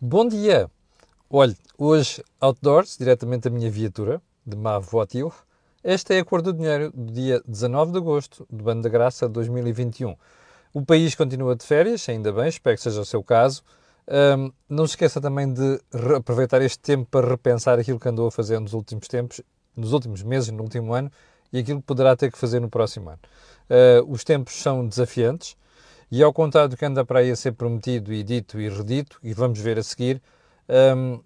Bom dia! Olhe, hoje outdoors, diretamente da minha viatura, de ma voiture. Esta é a cor do dinheiro do dia 19 de agosto do ano da graça de 2021. O país continua de férias, ainda bem, espero que seja o seu caso. Um, não se esqueça também de aproveitar este tempo para repensar aquilo que andou a fazer nos últimos tempos, nos últimos meses, no último ano, e aquilo que poderá ter que fazer no próximo ano. Uh, os tempos são desafiantes e, ao contrário do que anda para aí a ser prometido e dito e redito, e vamos ver a seguir, um,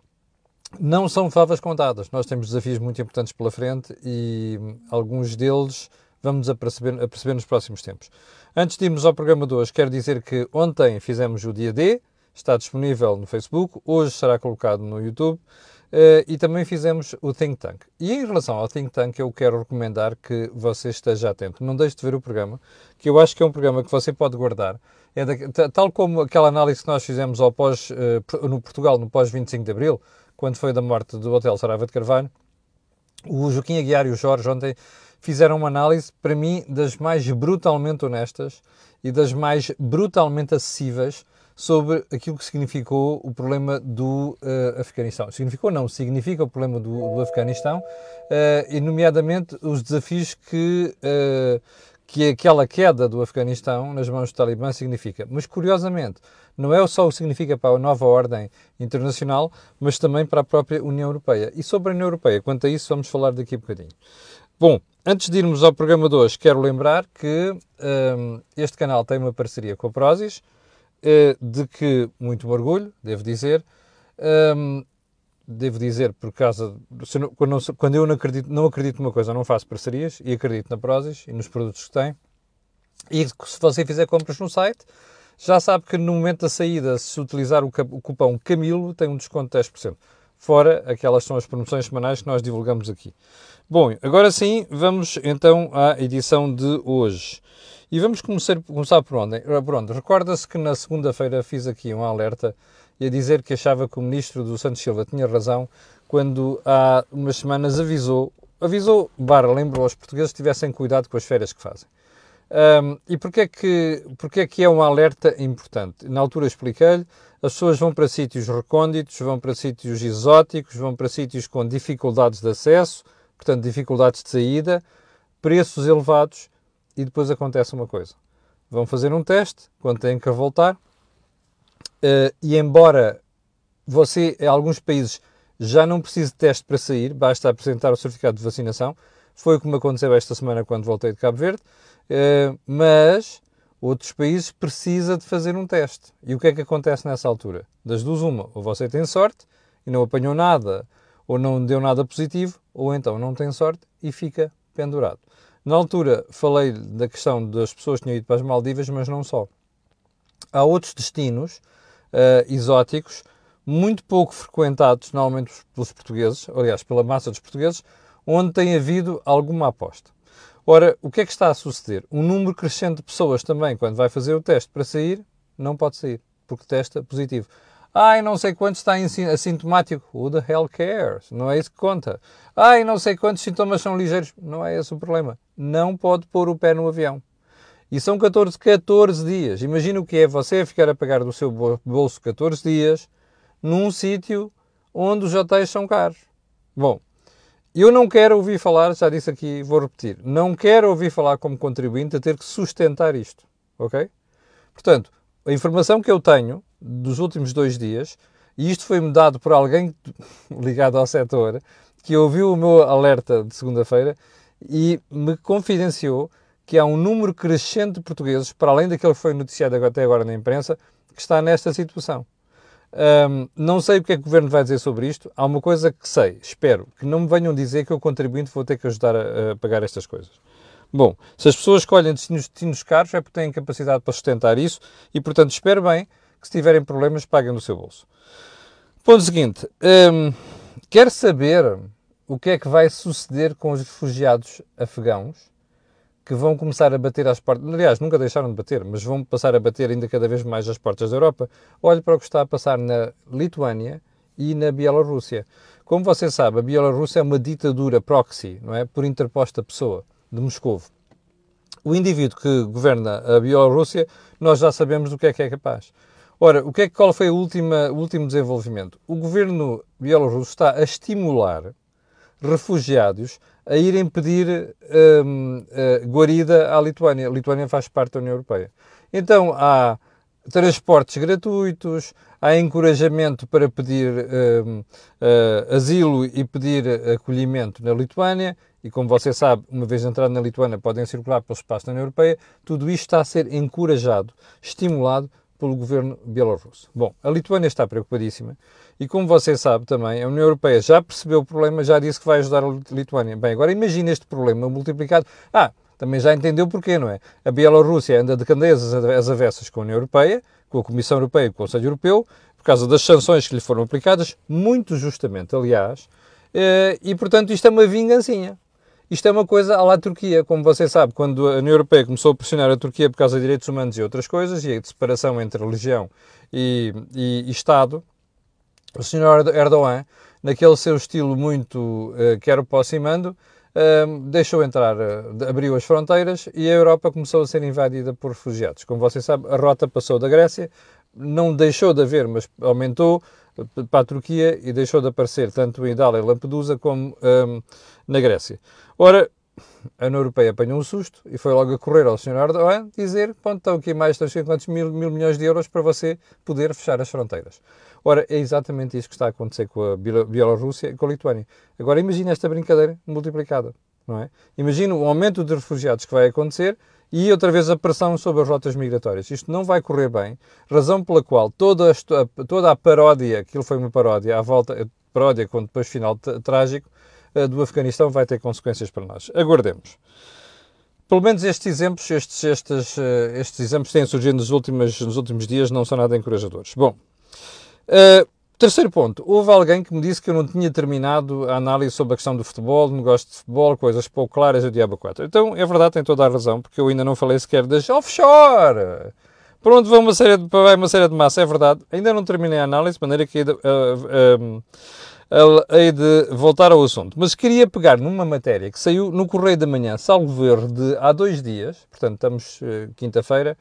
não são favas contadas. Nós temos desafios muito importantes pela frente e alguns deles vamos a perceber, nos próximos tempos. Antes de irmos ao programa de hoje, quero dizer que ontem fizemos o dia D, está disponível no Facebook, hoje será colocado no YouTube. Uh, e também fizemos o Think Tank. E em relação ao Think Tank, eu quero recomendar que você esteja atento. Não deixe de ver o programa, que eu acho que é um programa que você pode guardar. É da, tal como aquela análise que nós fizemos ao pós, uh, no Portugal, no pós-25 de Abril, quando foi da morte do Hotel Saraiva de Carvalho, o Joaquim Aguiar e o Jorge ontem fizeram uma análise, para mim, das mais brutalmente honestas e das mais brutalmente acessíveis sobre aquilo que significou o problema do uh, Afeganistão. Significou não, significa o problema do, do Afeganistão, uh, e nomeadamente os desafios que, uh, que aquela queda do Afeganistão nas mãos do Talibã significa. Mas, curiosamente, não é só o que significa para a nova ordem internacional, mas também para a própria União Europeia. E sobre a União Europeia, quanto a isso, vamos falar daqui a bocadinho. Bom, antes de irmos ao programa de hoje, quero lembrar que um, este canal tem uma parceria com a Prozis, de que muito me orgulho, devo dizer. Um, devo dizer, por causa. quando, quando, eu não acredito, não acredito numa coisa, não faço parcerias e acredito na Prozis e nos produtos que tem. E se você fizer compras no site, já sabe que no momento da saída, se utilizar o, o cupom Camilo, tem um desconto de 10%. Fora aquelas são as promoções semanais que nós divulgamos aqui. Bom, agora sim, vamos então à edição de hoje. E vamos começar, começar por onde? Por onde? Recorda-se que na segunda-feira fiz aqui um alerta e a dizer que achava que o ministro do Santos Silva tinha razão quando há umas semanas avisou, avisou, barra, lembrou aos portugueses que tivessem cuidado com as férias que fazem. Um, e porquê é, que, porquê é que é um alerta importante? Na altura expliquei-lhe, as pessoas vão para sítios recônditos, vão para sítios exóticos, vão para sítios com dificuldades de acesso, portanto dificuldades de saída, preços elevados e depois acontece uma coisa. Vão fazer um teste quando têm que voltar uh, e embora você, em alguns países, já não precise de teste para sair, basta apresentar o certificado de vacinação. Foi o que me aconteceu esta semana quando voltei de Cabo Verde. Uh, mas outros países precisa de fazer um teste. E o que é que acontece nessa altura? Das duas, uma. Ou você tem sorte e não apanhou nada, ou não deu nada positivo, ou então não tem sorte e fica pendurado. Na altura falei da questão das pessoas que tinham ido para as Maldivas, mas não só. Há outros destinos uh, exóticos, muito pouco frequentados, normalmente pelos portugueses, aliás, pela massa dos portugueses, onde tem havido alguma aposta. Ora, o que é que está a suceder? Um número crescente de pessoas também, quando vai fazer o teste para sair, não pode sair, porque testa positivo. Ai, não sei quantos está assintomático. Who the hell cares? Não é isso que conta. Ai, não sei quantos sintomas são ligeiros. Não é esse o problema. Não pode pôr o pé no avião. E são 14, 14 dias. Imagina o que é você ficar a pagar do seu bolso 14 dias num sítio onde os hotéis são caros. Bom, eu não quero ouvir falar, já disse aqui, vou repetir, não quero ouvir falar como contribuinte a ter que sustentar isto, ok? Portanto, a informação que eu tenho dos últimos dois dias, e isto foi-me dado por alguém ligado ao setor, que ouviu o meu alerta de segunda-feira e me confidenciou que há um número crescente de portugueses, para além daquele que foi noticiado até agora na imprensa, que está nesta situação. Um, não sei o que é que o Governo vai dizer sobre isto. Há uma coisa que sei, espero, que não me venham dizer que eu, contribuinte, vou ter que ajudar a, a pagar estas coisas. Bom, se as pessoas escolhem destinos, destinos caros é porque têm capacidade para sustentar isso e, portanto, espero bem que se tiverem problemas paguem do seu bolso. Ponto seguinte, hum, quer saber o que é que vai suceder com os refugiados afegãos que vão começar a bater às portas, aliás, nunca deixaram de bater, mas vão passar a bater ainda cada vez mais às portas da Europa. Olhe para o que está a passar na Lituânia e na Bielorrússia. Como você sabe, a Bielorrússia é uma ditadura proxy, não é? Por interposta pessoa, de Moscou. O indivíduo que governa a Bielorrússia, nós já sabemos do que é que é capaz. Ora, o que é, qual foi a última, o último desenvolvimento? O governo bielorrusso está a estimular refugiados a irem pedir um, uh, guarida à Lituânia. A Lituânia faz parte da União Europeia. Então há transportes gratuitos, há encorajamento para pedir um, uh, asilo e pedir acolhimento na Lituânia. E como você sabe, uma vez entrado na Lituânia, podem circular pelo espaço da União Europeia. Tudo isto está a ser encorajado, estimulado pelo governo bielorrusso. Bom, a Lituânia está preocupadíssima e, como você sabe também, a União Europeia já percebeu o problema, já disse que vai ajudar a Lituânia. Bem, agora imagine este problema multiplicado. Ah, também já entendeu porquê, não é? A Bielorrússia anda de candeias às avessas com a União Europeia, com a Comissão Europeia e com o Conselho Europeu, por causa das sanções que lhe foram aplicadas, muito justamente, aliás, eh, e portanto isto é uma vingancinha. Isto é uma coisa à lá Turquia, como você sabe, quando a União Europeia começou a pressionar a Turquia por causa de direitos humanos e outras coisas, e a separação entre religião e, e, e Estado, o senhor Erdogan, naquele seu estilo muito uh, quero posso e mando, uh, deixou entrar, uh, abriu as fronteiras e a Europa começou a ser invadida por refugiados. Como você sabe, a rota passou da Grécia, não deixou de haver, mas aumentou para a Turquia e deixou de aparecer tanto em Idália e Lampedusa como um, na Grécia. Ora, a União Europeia apanhou um susto e foi logo a correr ao Sr. Erdogan dizer pronto, estão aqui mais de 300 mil, mil milhões de euros para você poder fechar as fronteiras. Ora, é exatamente isso que está a acontecer com a Bielorrússia e com a Lituânia. Agora, imagine esta brincadeira multiplicada, não é? Imagine o aumento de refugiados que vai acontecer e outra vez a pressão sobre as rotas migratórias. Isto não vai correr bem, razão pela qual toda a, toda a paródia, aquilo foi uma paródia, à volta, paródia com depois final trágico, do Afeganistão vai ter consequências para nós. Aguardemos. Pelo menos estes exemplos, estes, estes, eh, estes exemplos têm surgido nos últimos, nos últimos dias não são nada encorajadores. Bom, uh, terceiro ponto. Houve alguém que me disse que eu não tinha terminado a análise sobre a questão do futebol, negócio de futebol, coisas pouco claras, o diabo 4. Então, é verdade, tem toda a razão, porque eu ainda não falei sequer das offshore. Por onde vai uma série de, vai uma série de massa, é verdade. Ainda não terminei a análise, de maneira que... Uh, uh, hei de voltar ao assunto. Mas queria pegar numa matéria que saiu no Correio da Manhã, salvo verde, há dois dias, portanto estamos uh, quinta-feira.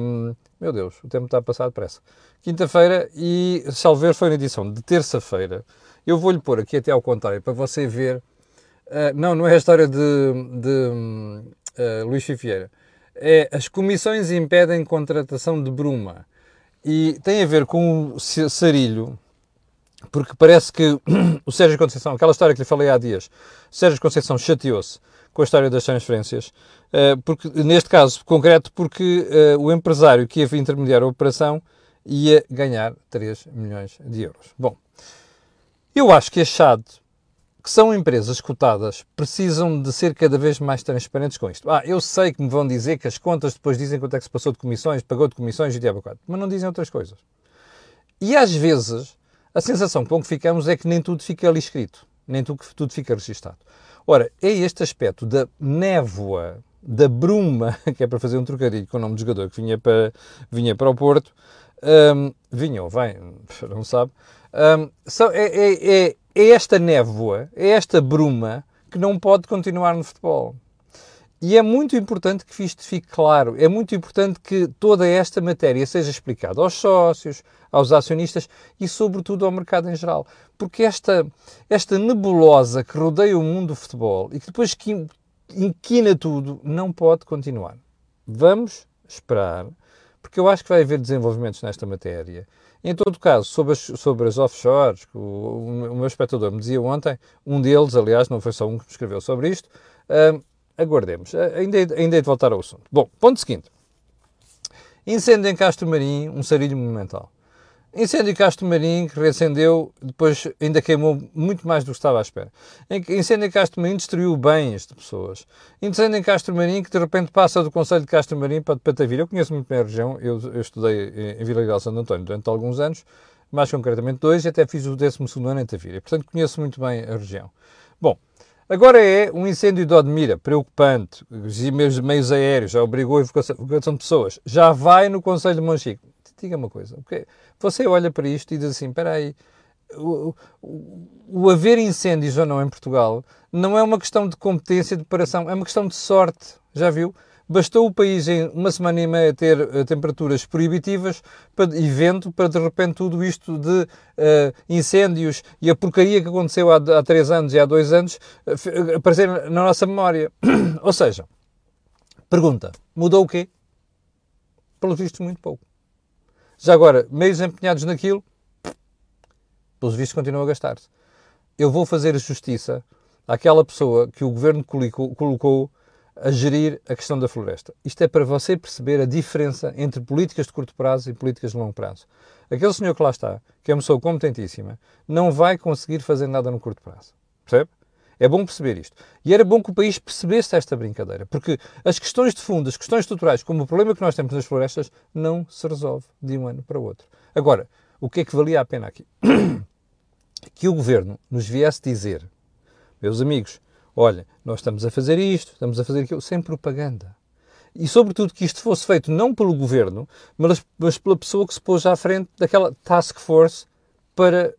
Um, meu Deus, o tempo está a passar depressa. Quinta-feira e salvo foi na edição de terça-feira. Eu vou-lhe pôr aqui até ao contrário, para você ver. Uh, não, não é a história de, de uh, Luís Fifieira. É as comissões impedem contratação de Bruma. E tem a ver com o Sarilho, porque parece que o Sérgio Conceição, aquela história que lhe falei há dias, o Sérgio Conceição chateou-se com a história das transferências, eh, porque, neste caso concreto, porque o empresário que ia intermediar a operação ia ganhar 3 milhões de euros. Bom, eu acho que achado que são empresas cotadas precisam de ser cada vez mais transparentes com isto. Ah, eu sei que me vão dizer que as contas depois dizem quanto é que se passou de comissões, pagou de comissões e de abacate, mas não dizem outras coisas. E às vezes a sensação com que ficamos é que nem tudo fica ali escrito, nem tudo fica registado. Ora, é este aspecto da névoa, da bruma, que é para fazer um trocadilho com o nome do jogador que vinha para, vinha para o Porto, um, vinha ou vem, não sabe, um, é, é, é, é esta névoa, é esta bruma que não pode continuar no futebol. E é muito importante que isto fique claro, é muito importante que toda esta matéria seja explicada aos sócios, aos acionistas e, sobretudo, ao mercado em geral. Porque esta, esta nebulosa que rodeia o mundo do futebol e que depois inquina tudo, não pode continuar. Vamos esperar, porque eu acho que vai haver desenvolvimentos nesta matéria. Em todo caso, sobre as, sobre as offshores, o, o, meu espectador me dizia ontem, um deles, aliás, não foi só um que me escreveu sobre isto, aguardemos. Ainda, ainda é de voltar ao assunto. Bom, ponto seguinte. Incêndio em Castro Marim, um sarilho monumental. Incêndio em Castro Marim que reacendeu, depois ainda queimou muito mais do que estava à espera. Incêndio em Castro Marim destruiu bens de pessoas. Incêndio em Castro Marim que de repente passa do Conselho de Castro Marim para de Patavira. Eu conheço muito bem a região, eu, eu estudei em Vila Real Santo António durante alguns anos, mais concretamente dois, e até fiz o 12 ano em Tavira. Portanto, conheço muito bem a região. Bom, Agora é um incêndio de Odmira, preocupante, meios, meios aéreos, já obrigou a evacuação de pessoas. Já vai no Conselho de Monchique. Diga uma coisa, okay? você olha para isto e diz assim, espera aí, o, o, o, haver incêndios ou não em Portugal não é uma questão de competência, de preparação, é uma questão de sorte, já viu? bastou o país em uma semana e meia ter uh, temperaturas proibitivas para, e vento para de repente tudo isto de uh, incêndios e a porcaria que aconteceu há, há três anos e há dois anos uh, aparecer na nossa memória. Ou seja, pergunta, mudou o quê? Pelos vistos, muito pouco. Já agora, meios empenhados naquilo, pelos vistos, continuam a gastar-se. Eu vou fazer justiça àquela pessoa que o governo colocou, a gerir a questão da floresta. Isto é para você perceber a diferença entre políticas de curto prazo e políticas de longo prazo. Aquele senhor que lá está, que é uma pessoa competentíssima, não vai conseguir fazer nada no curto prazo. Percebe? É bom perceber isto. E era bom que o país percebesse esta brincadeira, porque as questões de fundo, as questões estruturais, como o problema que nós temos nas florestas, não se resolve de um ano para o outro. Agora, o que é que valia a pena aqui? Que o governo nos viesse dizer, meus amigos, olha, nós estamos a fazer isto, estamos a fazer aquilo, sem propaganda. E, sobretudo, que isto fosse feito não pelo governo, mas, mas pela pessoa que se pôs à frente daquela task force para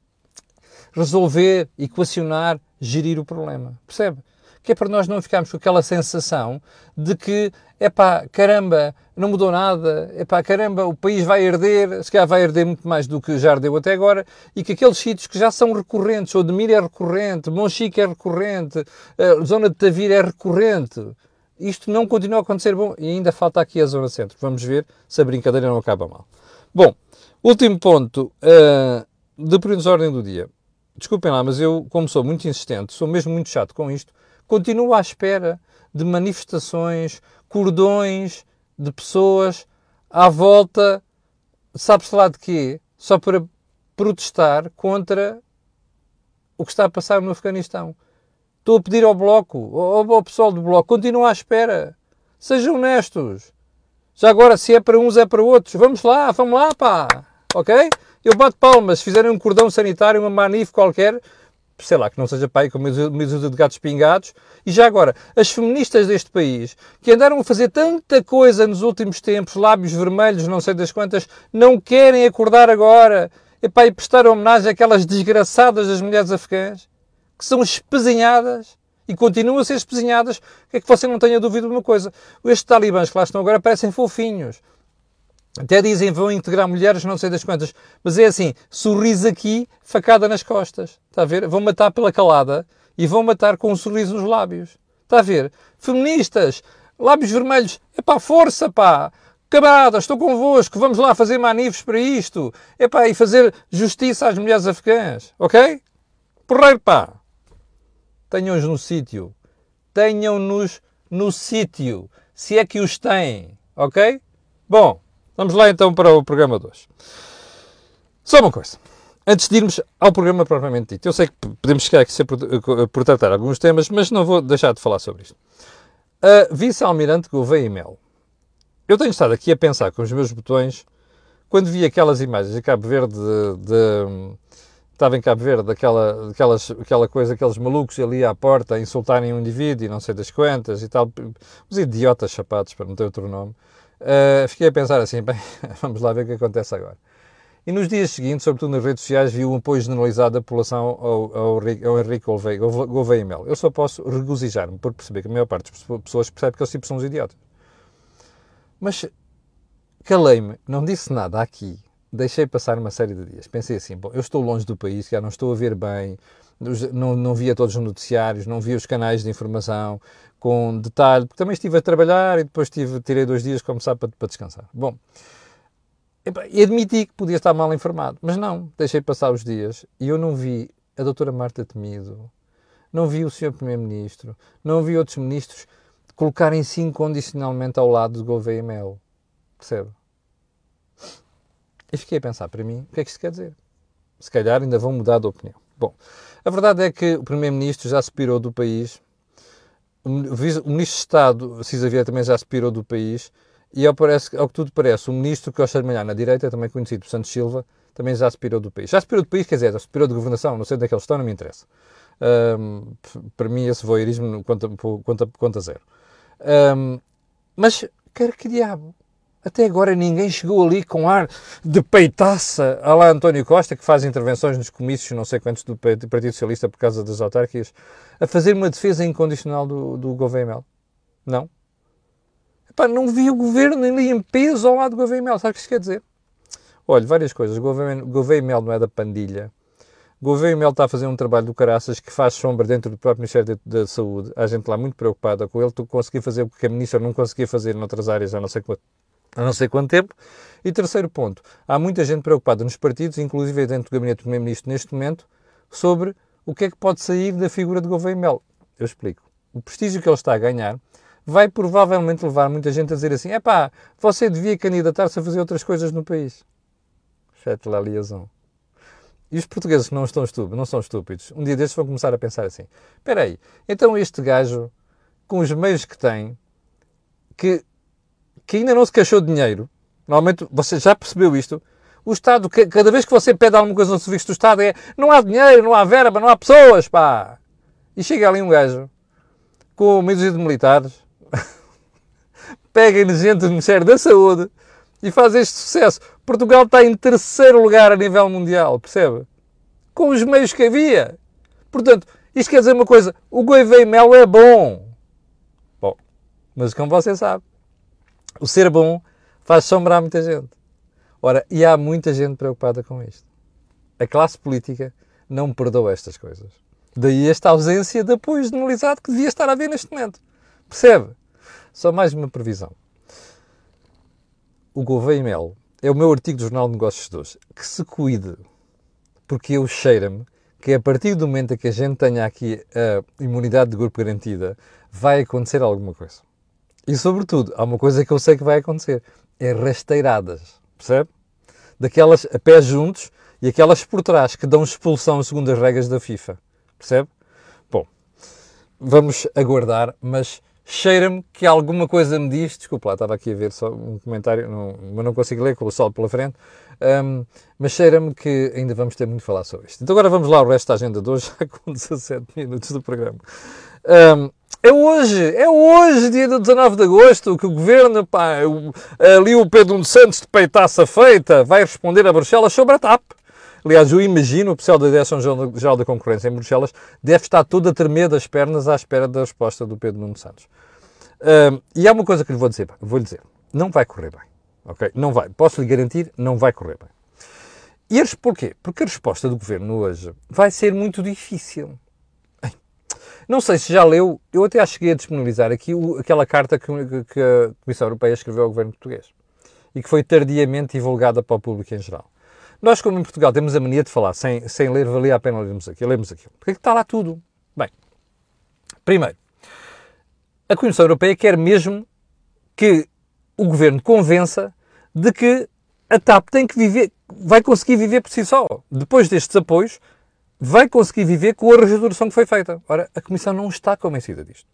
resolver, equacionar, gerir o problema. Percebe? Que é para nós não ficarmos com aquela sensação de que, é pá, caramba, não mudou nada, é pá, caramba, o país vai herder, se calhar vai herder muito mais do que já herdeu até agora, e que aqueles sítios que já são recorrentes, Odemir é recorrente, Monchique é recorrente, a zona de Tavira é recorrente, isto não continua a acontecer bom e ainda falta aqui a zona centro. Vamos ver se a brincadeira não acaba mal. Bom, último ponto uh, de ordem do dia desculpem lá, mas eu, como sou muito insistente, sou mesmo muito chato com isto, continuo à espera de manifestações, cordões de pessoas à volta, sabe-se lá de quê? Só para protestar contra o que está a passar no Afeganistão. Estou a pedir ao Bloco, ao, ao pessoal do Bloco, continuem à espera. Sejam honestos. Já agora, se é para uns, é para outros. Vamos lá, vamos lá, pá. Ok? Eu bato palmas, se fizerem um cordão sanitário, uma manif qualquer, sei lá, que não seja pai com meio de gatos pingados. E já agora, as feministas deste país, que andaram a fazer tanta coisa nos últimos tempos, lábios vermelhos, não sei das quantas, não querem acordar agora epá, e prestar homenagem àquelas desgraçadas das mulheres afegãs, que são espezinhadas e continuam a ser espezinhadas, é que você não tenha dúvida de uma coisa. Estes talibãs que lá estão agora parecem fofinhos. Até dizem vão integrar mulheres, não sei das quantas. Mas é assim, sorriso aqui, facada nas costas. Está a ver? Vão matar pela calada e vão matar com um sorriso nos lábios. Está a ver? Feministas, lábios vermelhos. É pá, força, pá. Camaradas, estou convosco, vamos lá fazer manifes para isto. É pá, e fazer justiça às mulheres afegãs. Ok? Porreiro, pá. Tenham-nos no sítio. Tenham-nos no sítio. Se é que os têm. Ok? Bom. Vamos lá então para o programa 2. Só uma coisa. Antes de irmos ao programa propriamente dito, eu sei que podemos chegar aqui sempre por, tratar alguns temas, mas não vou deixar de falar sobre isto. A vice-almirante Gouveia e Mel. Eu tenho estado aqui a pensar com os meus botões, quando vi aquelas imagens de Cabo Verde, de, de, estava em Cabo Verde, aquela, aquelas, aquela coisa, aqueles malucos ali à porta a insultarem um indivíduo e não sei das quantas e tal, os idiotas chapados, para não ter outro nome. Uh, fiquei a pensar assim, bem, vamos lá ver o que acontece agora. E nos dias seguintes, sobretudo nas redes sociais, vi um apoio generalizado da população ao, ao, ao Henrique Gouveia Mel. Eu só posso regozijar-me por perceber que a maior parte das pessoas percebe que eles tipo são os idiotas. Mas calei-me, não disse nada aqui, deixei passar uma série de dias. Pensei assim, bom, eu estou longe do país, já não estou a ver bem, não, não via todos os noticiários, não via os canais de informação com detalhe, porque também estive a trabalhar e depois tive, tirei dois dias como sabe para, para descansar. Bom, e admiti que podia estar mal informado, mas não, deixei passar os dias e eu não vi a doutora Marta Temido, não vi o senhor Primeiro-Ministro, não vi outros ministros colocarem-se incondicionalmente ao lado de Gouveia e Mel. Percebe? E fiquei a pensar para mim, o que é que isto quer dizer? Se calhar ainda vão mudar de opinião. Bom, a verdade é que o Primeiro-Ministro já se pirou do país, o Ministro de Estado, Cisa Vieira, também já se pirou do país, e ao, parece, ao que tudo parece, o Ministro que gosta de malhar na direita, também conhecido por Santos Silva, também já se pirou do país. Já se pirou do país, quer dizer, já se pirou de governação, não sei onde é que eles estão, não me interessa. Um, para mim, esse voyeurismo conta, conta, conta zero. Um, mas, quer que diabo? Até agora ninguém chegou ali com ar de peitaça a lá António Costa, que faz intervenções nos comícios, não sei quantos, do Partido Socialista por causa das autárquicas, a fazer uma defesa incondicional do, do governo Não. Epá, não vi o governo ali em peso ao lado do Gouveia Mel. Sabe o que isto quer dizer? Olha, várias coisas. Gouveia Mel não é da pandilha. Gouveia Mel está a fazer um trabalho do caraças que faz sombra dentro do próprio Ministério da Saúde. Há gente lá muito preocupada com ele. Tu conseguir fazer o que a Ministra não conseguia fazer noutras áreas há não sei quanto, há não sei quanto tempo. E terceiro ponto, há muita gente preocupada nos partidos, inclusive dentro do gabinete do Primeiro-Ministro neste momento, sobre o que é que pode sair da figura de Gouveia Mel. Eu explico. O prestígio que ele está a ganhar vai provavelmente levar muita gente a dizer assim: é pá, você devia candidatar-se a fazer outras coisas no país. Fete lá liaison. E os portugueses não, estão estúpidos, não são estúpidos, um dia destes vão começar a pensar assim: espera aí, então este gajo, com os meios que tem, que, que ainda não se queixou de dinheiro, normalmente você já percebeu isto, o Estado, cada vez que você pede alguma coisa no serviço do Estado é não há dinheiro, não há verba, não há pessoas, pá. E chega ali um gajo com meio de militares, pega gente do Ministério da Saúde e faz este sucesso. Portugal está em terceiro lugar a nível mundial, percebe? Com os meios que havia. Portanto, isto quer dizer uma coisa: o Gouveia Mel é bom. Bom, mas como você sabe, o ser bom faz sombrar muita gente. Ora, e há muita gente preocupada com isto. A classe política não perdoa estas coisas. Daí esta ausência de apoio generalizado que devia estar a haver neste momento. Percebe? Só mais uma previsão. O Gouveia Mel é o meu artigo do Jornal de Negócios de hoje. Que se cuide, porque eu cheira-me que a partir do momento em que a gente tenha aqui a imunidade de grupo garantida, vai acontecer alguma coisa. E, sobretudo, há uma coisa que eu sei que vai acontecer: é rasteiradas. Percebe? Daquelas a pés juntos e aquelas por trás que dão expulsão segundo as regras da FIFA. Percebe? Bom, vamos aguardar, mas cheira-me que alguma coisa me diz, desculpa lá, estava aqui a ver só um comentário, não, mas não consigo ler com o sol pela frente, um, mas cheira-me que ainda vamos ter muito a falar sobre isto. Então agora vamos lá ao resto da agenda de hoje, já com 17 minutos do programa. Um, é hoje, é hoje, dia do 19 de agosto, que o governo, pá, ali o Pedro Santos de peitaça feita, vai responder a Bruxelas sobre a TAP. Aliás, eu imagino o pessoal da Direção-Geral da Concorrência em Bruxelas deve estar todo a tremer das pernas à espera da resposta do Pedro Nuno Santos. Uh, e há uma coisa que lhe vou dizer, vou lhe dizer, não vai correr bem, ok? Não vai, posso lhe garantir, não vai correr bem. E eles, porquê? Porque a resposta do Governo hoje vai ser muito difícil. Não sei se já leu, eu até cheguei a disponibilizar aqui o, aquela carta que, que, a Comissão Europeia escreveu ao Governo português e que foi tardiamente divulgada para o público em geral. Nós, como em Portugal, temos a mania de falar sem, sem ler, valia a pena lermos aqui, lermos aquilo. Porque é que está lá tudo? Bem, primeiro, a Comissão Europeia quer mesmo que o Governo convença de que a TAP tem que viver, vai conseguir viver por si só. Depois destes apoios, vai conseguir viver com a reestruturação que foi feita. Ora, a Comissão não está convencida disto.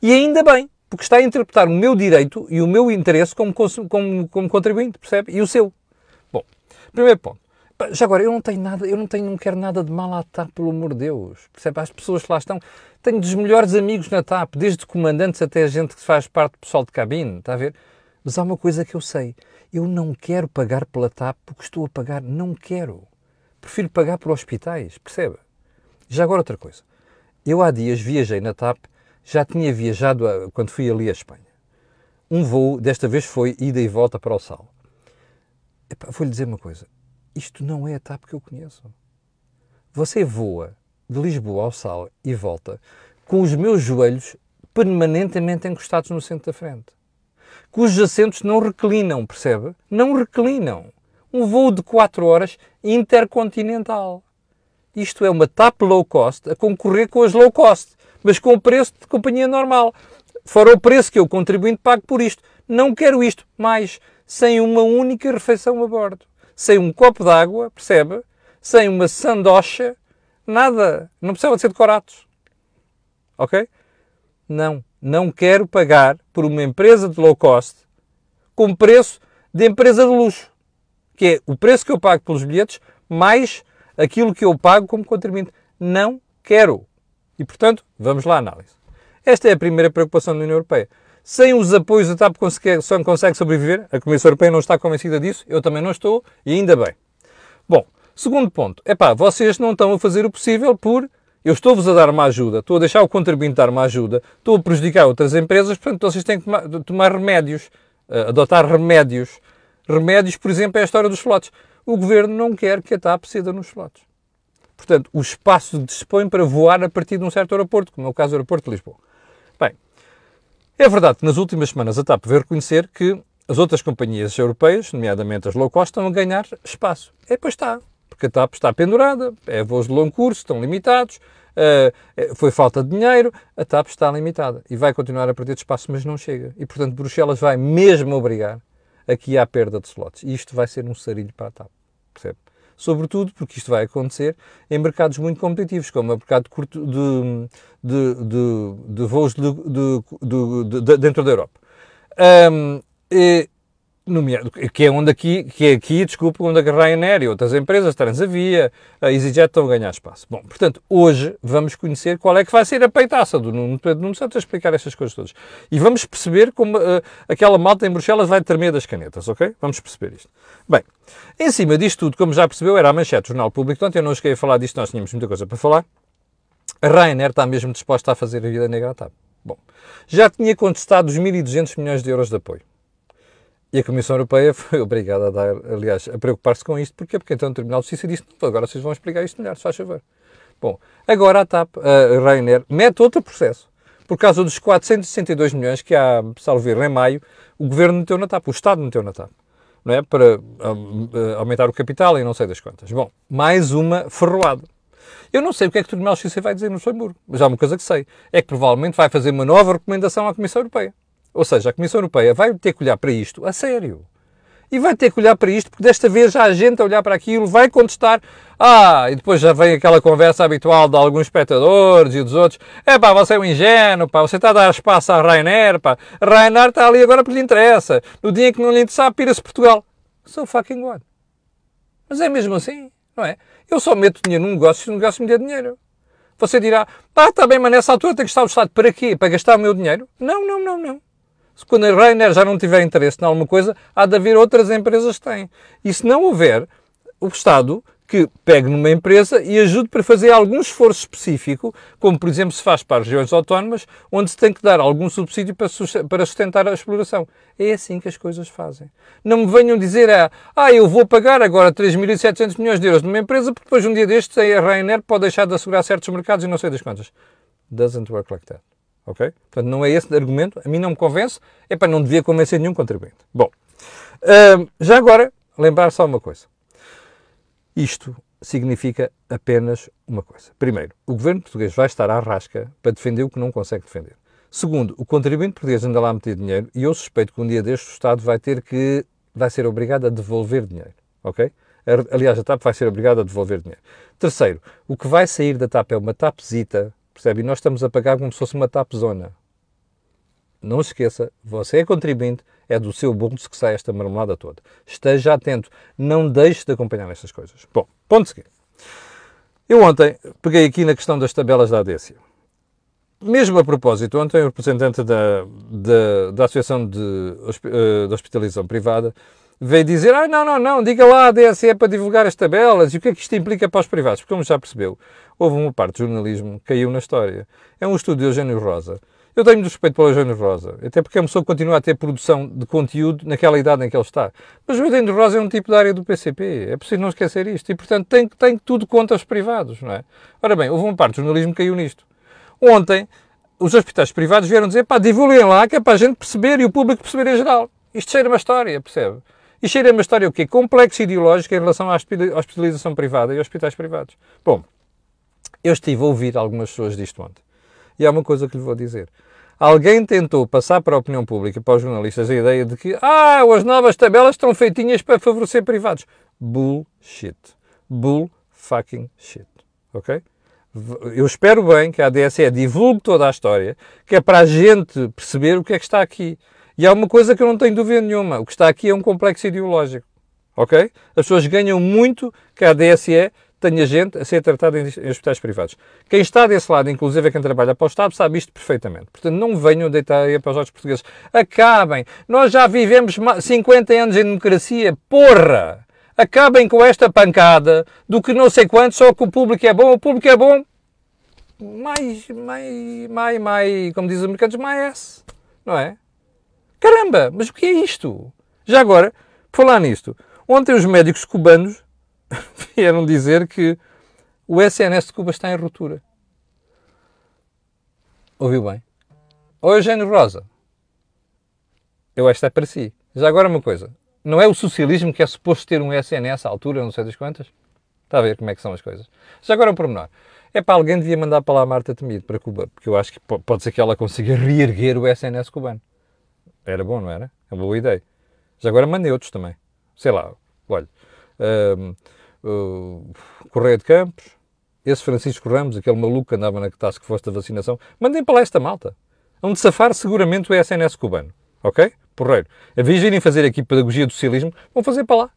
E ainda bem, porque está a interpretar o meu direito e o meu interesse como, como, como contribuinte, percebe? E o seu. Bom, primeiro ponto. Já agora, eu não tenho nada, eu não tenho, não quero nada de mal à TAP, pelo amor de Deus. Percebe? As pessoas que lá estão. Tenho dos melhores amigos na TAP, desde comandantes até gente que faz parte do pessoal de cabine, está a ver? Mas há uma coisa que eu sei. Eu não quero pagar pela TAP porque estou a pagar. Não quero. Prefiro pagar por hospitais, percebe? Já agora outra coisa. Eu há dias viajei na TAP, já tinha viajado a, quando fui ali à Espanha. Um voo, desta vez foi ida e volta para o Sal. Vou-lhe dizer uma coisa isto não é a TAP que eu conheço. Você voa de Lisboa ao Sal e volta com os meus joelhos permanentemente encostados no centro da frente. Cujos assentos não reclinam, percebe? Não reclinam. Um voo de 4 horas intercontinental. Isto é uma TAP low cost a concorrer com as low cost, mas com o preço de companhia normal. Fora o preço que eu, contribuinte, pago por isto. Não quero isto mais sem uma única refeição a bordo sem um copo d'água, percebe? Sem uma sandocha, nada. Não precisa de ser decorados. Ok? Não. Não quero pagar por uma empresa de low cost com preço de empresa de luxo. Que é o preço que eu pago pelos bilhetes mais aquilo que eu pago como contribuinte. Não quero. E, portanto, vamos lá à análise. Esta é a primeira preocupação da União Europeia. Sem os apoios a TAP consegue, só consegue sobreviver. A Comissão Europeia não está convencida disso, eu também não estou, e ainda bem. Bom, segundo ponto. É pá, vocês não estão a fazer o possível por Eu estou-vos a dar uma ajuda, estou a deixar o contribuinte dar uma ajuda, estou a prejudicar outras empresas, portanto vocês têm que tomar, remédios, uh, adotar remédios. Remédios, por exemplo, é a história dos slots. O governo não quer que a TAP ceda nos slots. Portanto, o espaço dispõe para voar a partir de um certo aeroporto, como é o caso do aeroporto de Lisboa. Bem, é verdade que nas últimas semanas a TAP veio reconhecer que as outras companhias europeias, nomeadamente as low cost, estão a ganhar espaço. É, pois está, porque a TAP está pendurada, é voos de longo curso, estão limitados, uh, foi falta de dinheiro, a TAP está limitada e vai continuar a perder espaço, mas não chega. E, portanto, Bruxelas vai mesmo obrigar a que há perda de slots. E isto vai ser um sarilho para a TAP, percebe? Sobretudo porque isto vai acontecer em mercados muito competitivos, como o mercado de, de, de, de voos dentro da Europa. Um, e, que é onde aqui, que é aqui, desculpa, onde a Ryanair e outras empresas, Transavia, a EasyJet estão a ganhar espaço. Bom, portanto, hoje vamos conhecer qual é que vai ser a peitaça do Nuno Pedro Nuno Santos a explicar estas coisas todas. E vamos perceber como uh, aquela malta em Bruxelas vai tremer das canetas, ok? Vamos perceber isto. Bem, em cima disto tudo, como já percebeu, era a manchete do Jornal Público, ontem eu não cheguei a falar disto, nós tínhamos muita coisa para falar. A Ryanair está mesmo disposta a fazer a vida negra à TAP. Bom, já tinha contestado os 1.200 milhões de euros de apoio. E a Comissão Europeia foi obrigada a dar, aliás, a preocupar-se com isto. Porquê? Porque então o Tribunal de Justiça disse, agora vocês vão explicar isto melhor, se faz favor. Bom, agora a TAP, a Ryanair, mete outro processo. Por causa dos 462 milhões que há, salvo em maio, o Governo meteu na TAP, o Estado meteu na TAP. Não é? Para uh, aumentar o capital e não sei das quantas. Bom, mais uma ferroada. Eu não sei o que é que o Tribunal de Justiça vai dizer no Luxemburgo, mas há uma coisa que sei. É que provavelmente vai fazer uma nova recomendação à Comissão Europeia. Ou seja, a Comissão Europeia vai ter que olhar para isto a sério. E vai ter que olhar para isto, porque desta vez já a gente a olhar para aquilo vai contestar. Ah, e depois já vem aquela conversa habitual de alguns espectadores e dos outros. É pá, você é um ingênuo, pá, você está a dar espaço à Rainer, pá. Rainer está ali agora porque lhe interessa. No dia em que não lhe interessar, pira-se Portugal. So fucking what? Mas é mesmo assim, não é? Eu só meto dinheiro num negócio se o negócio me der dinheiro. Você dirá, ah, está bem, mas nessa altura tem que estar o Estado para quê? Para gastar o meu dinheiro? Não, não, não, não. Quando a Rainer já não tiver interesse em alguma coisa, há de haver outras empresas que têm. E se não houver, o Estado que pegue numa empresa e ajude para fazer algum esforço específico, como por exemplo se faz para as regiões autónomas, onde se tem que dar algum subsídio para sustentar a exploração. É assim que as coisas fazem. Não me venham dizer, ah, ah eu vou pagar agora 3.700 milhões de euros numa empresa, porque depois um dia destes a Rainer pode deixar de assegurar certos mercados e não sei das quantas. Doesn't work like that. Ok? Portanto, não é esse argumento, a mim não me convence, é para não devia convencer nenhum contribuinte. Bom, uh, já agora, lembrar só uma coisa. Isto significa apenas uma coisa. Primeiro, o governo português vai estar à rasca para defender o que não consegue defender. Segundo, o contribuinte português anda lá a meter dinheiro e eu suspeito que um dia deste o Estado vai ter que, vai ser obrigado a devolver dinheiro. Ok? Aliás, a TAP vai ser obrigada a devolver dinheiro. Terceiro, o que vai sair da TAP é uma TAPzita Percebe? E nós estamos a pagar como se fosse uma tapzona. Não se esqueça, você é contribuinte, é do seu bolso que sai esta marmelada toda. Esteja atento, não deixe de acompanhar estas coisas. Bom, ponto seguinte. Eu ontem peguei aqui na questão das tabelas da ADSE. Mesmo a propósito, ontem o representante da, da, da Associação de, eh, de Hospitalização Privada veio dizer, ah, não, não, não, diga lá a DSE para divulgar as tabelas e o que é que isto implica para os privados, porque como já percebeu, houve uma parte do jornalismo que caiu na história. É um estudo de Eugênio Rosa. Eu tenho respeito pelo Eugênio Rosa, até porque é uma pessoa continua a ter produção de conteúdo naquela idade em que ele está. Mas o Eugênio Rosa é um tipo da área do PCP, é preciso não esquecer isto, e portanto tem, tem tudo contra os privados, não é? Ora bem, houve uma parte do jornalismo que caiu nisto. Ontem, os hospitais privados vieram dizer, pá, divulguem lá, que é para a gente perceber e o público perceber em geral. Isto cheira uma história, percebe? E cheira uma história o quê? Complexa ideológica em relação à hospitalização privada e hospitais privados. Bom, eu estive a ouvir algumas pessoas disto ontem. E há uma coisa que lhe vou dizer. Alguém tentou passar para a opinião pública para os jornalistas a ideia de que ah, as novas tabelas estão feitinhas para favorecer privados. Bullshit. Bull fucking shit. Ok? Eu espero bem que a ADSE divulgue toda a história, que é para a gente perceber o que é que está aqui. E há uma coisa que eu não tenho dúvida nenhuma: o que está aqui é um complexo ideológico. Ok? As pessoas ganham muito que a DSE tenha gente a ser tratada em, hospitais privados. Quem está desse lado, inclusive quem trabalha para o Estado, sabe isto perfeitamente. Portanto, não venham deitar aí para os olhos portugueses. Acabem. Nós já vivemos 50 anos em democracia. Porra! Acabem com esta pancada do que não sei quanto, só que o público é bom. O público é bom mais, mais, mais, mais, como dizem os mercados, mais não é? Caramba, mas o que é isto? Já agora, por falar nisto, ontem os médicos cubanos vieram dizer que o SNS de Cuba está em ruptura. Ouviu bem? Ou Eugênio Rosa. Eu acho que é para si. Já agora uma coisa. Não é o socialismo que é suposto ter um SNS à altura, não sei das quantas? Está a ver como é que são as coisas. Já agora um pormenor. É para alguém devia mandar para lá a Marta Temido, para Cuba, porque eu acho que pode ser que ela consiga reerguer o SNS cubano. Era bom, não era? É uma boa ideia. Já agora mandei outros também. Sei lá, olha. Um, uh, Correia de Campos, esse Francisco Ramos, aquele maluco que andava na task force da vacinação, mandem para lá esta malta. Onde safar seguramente o SNS cubano. Ok? Porreiro. A vez de irem fazer aqui pedagogia do socialismo, vão fazer para lá.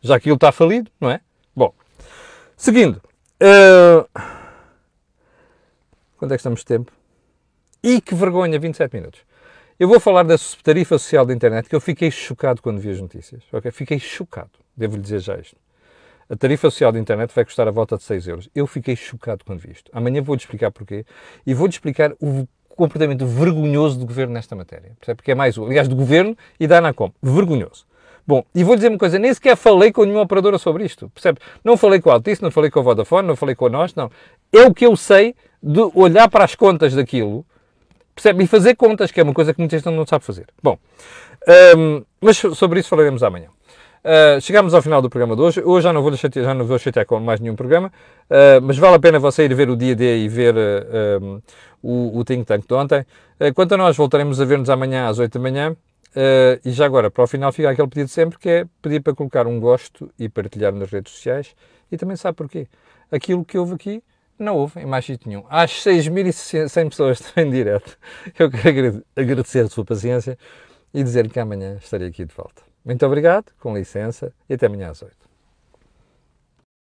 Já que ele está falido, não é? Bom, seguindo. Uh, quanto é que estamos de tempo? E que vergonha, 27 minutos. Eu vou falar da tarifa social da internet, que eu fiquei chocado quando vi as notícias. Okay? Fiquei chocado, devo-lhe dizer já isto. A tarifa social da internet vai custar a volta de 6 euros. Eu fiquei chocado quando vi isto. Amanhã vou-lhe explicar porquê e vou-lhe explicar o comportamento vergonhoso do governo nesta matéria. Percebe? Porque é mais o, aliás, do governo e da Anacom. Vergonhoso. Bom, e vou dizer uma coisa, nem sequer falei com nenhuma operadora sobre isto, percebe? Não falei com a Altice, não falei com a Vodafone, não falei com a nós, não. É o que eu sei de olhar para as contas daquilo, percebe? E fazer contas, que é uma coisa que muita gente não sabe fazer. Bom, um, mas sobre isso falaremos amanhã. Uh, chegamos ao final do programa de hoje. Hoje já não vou, chatear, já não vou chatear com mais nenhum programa, uh, mas vale a pena você ir ver o dia D e ver uh, um, o, o Think Tank de ontem. quanto a nós, voltaremos a ver-nos amanhã às 8 da manhã. e já agora, para o final, fica aquele pedido sempre que é pedir para colocar um gosto e partilhar nas redes sociais. E também sabe porquê? Aquilo que houve aqui não houve em mais sítio nenhum. Às 6.100 pessoas estão em direto. Eu quero agradecer a sua paciência e dizer que amanhã estarei aqui de volta. Muito obrigado, com licença, e até amanhã às 8.